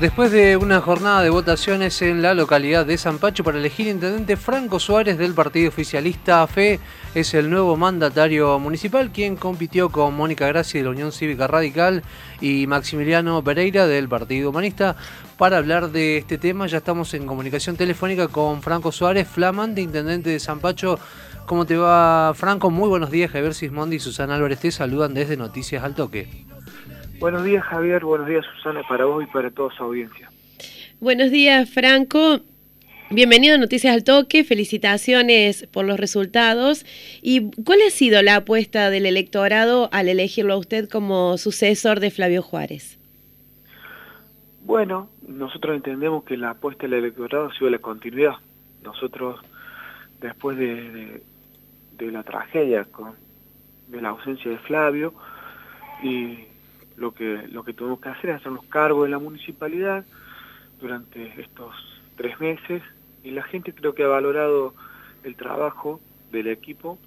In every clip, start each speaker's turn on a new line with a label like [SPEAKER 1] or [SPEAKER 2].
[SPEAKER 1] Después de una jornada de votaciones en la localidad de San Pacho para elegir intendente Franco Suárez del partido oficialista FE, es el nuevo mandatario municipal quien compitió con Mónica Graci de la Unión Cívica Radical y Maximiliano Pereira del Partido Humanista. Para hablar de este tema ya estamos en comunicación telefónica con Franco Suárez, flamante intendente de San Pacho. ¿Cómo te va Franco? Muy buenos días, Javier Sismondi y Susana Álvarez te saludan desde Noticias al Toque.
[SPEAKER 2] Buenos días Javier, buenos días Susana para vos y para toda su audiencia.
[SPEAKER 3] Buenos días Franco, bienvenido a Noticias al Toque, felicitaciones por los resultados. ¿Y cuál ha sido la apuesta del electorado al elegirlo a usted como sucesor de Flavio Juárez?
[SPEAKER 2] Bueno, nosotros entendemos que la apuesta del electorado ha sido la continuidad. Nosotros, después de, de la tragedia con de la ausencia de Flavio y lo que, lo que tuvimos que hacer es hacernos cargo de la municipalidad durante estos tres meses y la gente creo que ha valorado el trabajo del equipo,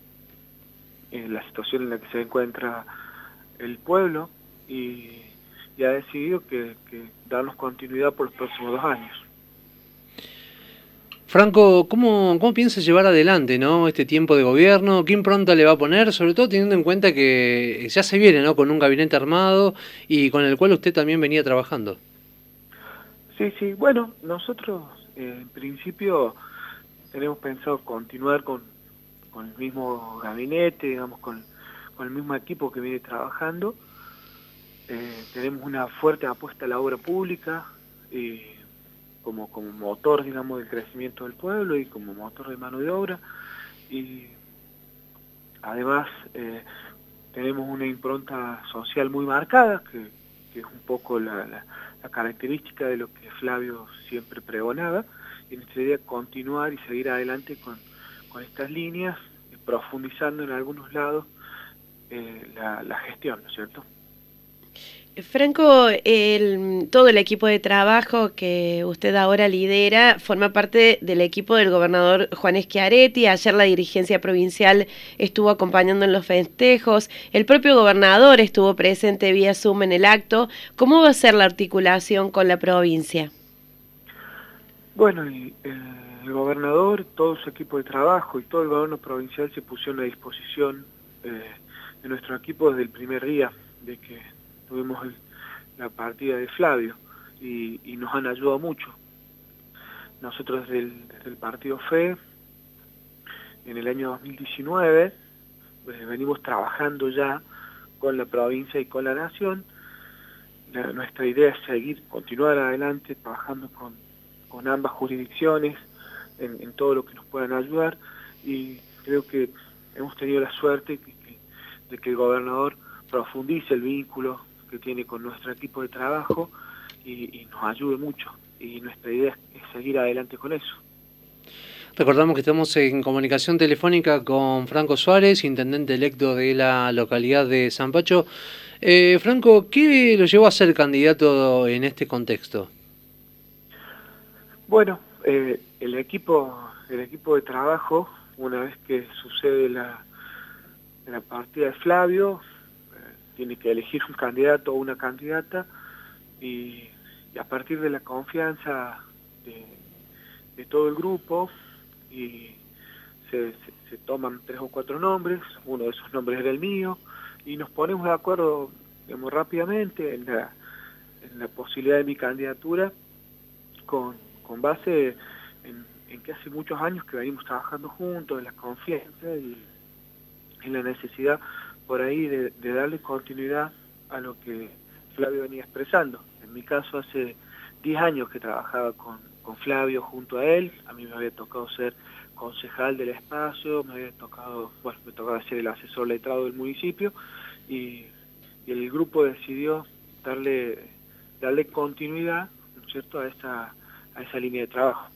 [SPEAKER 2] en la situación en la que se encuentra el pueblo y, ha decidido que, que darnos continuidad por los próximos dos años.
[SPEAKER 1] Franco, ¿cómo, ¿cómo piensa llevar adelante ¿no? este tiempo de gobierno? ¿Qué impronta le va a poner? Sobre todo teniendo en cuenta que ya se viene ¿no? con un gabinete armado y con el cual usted también venía trabajando.
[SPEAKER 2] Sí, sí. Bueno, nosotros eh, en principio tenemos pensado continuar con, con el mismo gabinete, digamos, con, con el mismo equipo que viene trabajando. Eh, tenemos una fuerte apuesta a la obra pública. y como, como motor, digamos, del crecimiento del pueblo y como motor de mano de obra. Y además eh, tenemos una impronta social muy marcada, que, es un poco la, característica de lo que Flavio siempre pregonaba, y idea continuar y seguir adelante con, con estas líneas, profundizando en algunos lados eh, la, la gestión, ¿no es cierto?
[SPEAKER 3] Franco, el, todo el equipo de trabajo que usted ahora lidera forma parte del equipo del gobernador Juan Schiaretti. Ayer la dirigencia provincial estuvo acompañando en los festejos. El propio gobernador estuvo presente vía Zoom en el acto. ¿Cómo va a ser la articulación con la provincia?
[SPEAKER 2] Bueno, el, gobernador, todo su equipo de trabajo y todo el gobierno provincial se pusieron a disposición eh, de nuestro equipo desde el primer día de que tuvimos la partida de Flavio y, nos han ayudado mucho. Nosotros desde el, partido FE, en el año 2019, pues, venimos trabajando ya con la provincia y con la nación. nuestra idea es seguir, continuar adelante, trabajando con, con ambas jurisdicciones en, todo lo que nos puedan ayudar y creo que hemos tenido la suerte de que el gobernador profundice el vínculo que tiene con nuestro equipo de trabajo y, nos ayude mucho. Y nuestra idea es seguir adelante con eso.
[SPEAKER 1] Recordamos que estamos en comunicación telefónica con Franco Suárez, intendente electo de la localidad de San Pacho. Eh, Franco, ¿qué lo llevó a ser candidato en este contexto?
[SPEAKER 2] Bueno, eh, el equipo el equipo de trabajo, una vez que sucede la, la partida de Flavio, tiene que elegir un candidato o una candidata y, a partir de la confianza de, todo el grupo y se, toman tres o cuatro nombres, uno de esos nombres era el mío y nos ponemos de acuerdo digamos, rápidamente en la, en la posibilidad de mi candidatura con, con base en, en, que hace muchos años que venimos trabajando juntos, en la confianza y en la necesidad por ahí de, darle continuidad a lo que Flavio venía expresando. En mi caso hace 10 años que trabajaba con, Flavio junto a él, a mí me había tocado ser concejal del espacio, me había tocado, bueno, me tocaba ser el asesor letrado del municipio y, el grupo decidió darle darle continuidad, ¿no es cierto?, a esa, a esa línea de trabajo.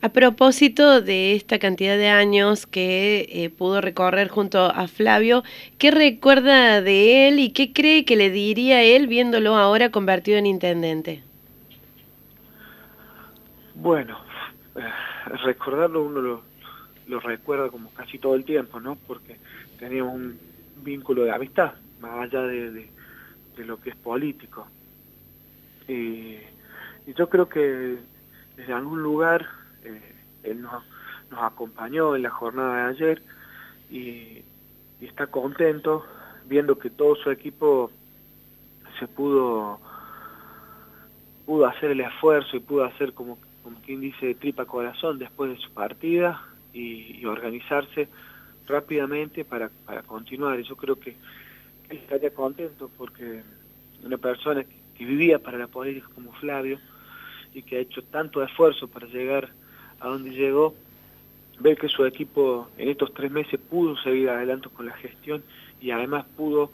[SPEAKER 3] A propósito de esta cantidad de años que eh, pudo recorrer junto a Flavio, ¿qué recuerda de él y qué cree que le diría él viéndolo ahora convertido en intendente?
[SPEAKER 2] Bueno, eh, recordarlo uno lo, recuerda como casi todo el tiempo, ¿no? Porque teníamos un vínculo de amistad, más allá de, lo que es político. Y yo creo que desde algún lugar eh, él nos, acompañó en la jornada de ayer y, está contento viendo que todo su equipo se pudo pudo hacer el esfuerzo y pudo hacer como, quien dice tripa corazón después de su partida y, organizarse rápidamente para, para continuar. Y yo creo que él estaría contento porque una persona que vivía para la política como Flavio y que ha hecho tanto esfuerzo para llegar a donde llegó, ver que su equipo en estos tres meses pudo seguir adelante con la gestión y además pudo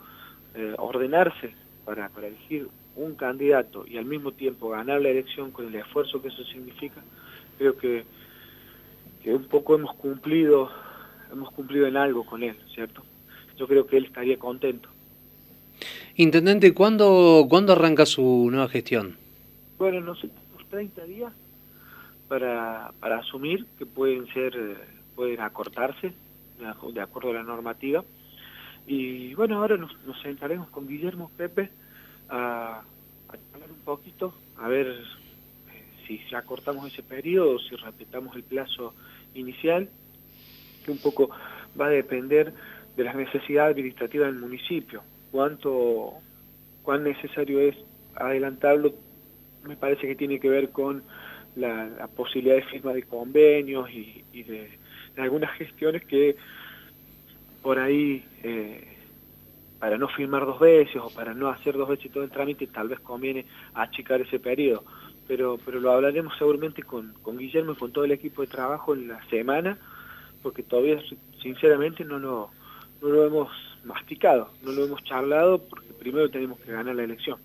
[SPEAKER 2] eh, ordenarse para, para elegir un candidato y al mismo tiempo ganar la elección con el esfuerzo que eso significa, creo que, que un poco hemos cumplido, hemos cumplido en algo con él, ¿cierto? Yo creo que él estaría contento.
[SPEAKER 1] Intendente, ¿cuándo, ¿cuándo arranca su nueva gestión?
[SPEAKER 2] Bueno, no sé, 30 días para, para asumir que pueden ser eh, pueden acortarse de acuerdo a la normativa. Y bueno ahora nos, sentaremos con Guillermo Pepe a, hablar un poquito a ver eh, si, si acortamos ese periodo si respetamos el plazo inicial que un poco va a depender de las necesidades administrativas del municipio. Cuánto cuán necesario es adelantarlo me parece que tiene que ver con la, posibilidad de firma de convenios y, de, algunas gestiones que por ahí, eh, para no firmar dos veces o para no hacer dos veces todo el trámite, tal vez conviene achicar ese periodo. Pero, pero lo hablaremos seguramente con, con Guillermo y con todo el equipo de trabajo en la semana, porque todavía sinceramente no lo, no lo hemos masticado, no lo hemos charlado, porque primero tenemos que ganar la elección.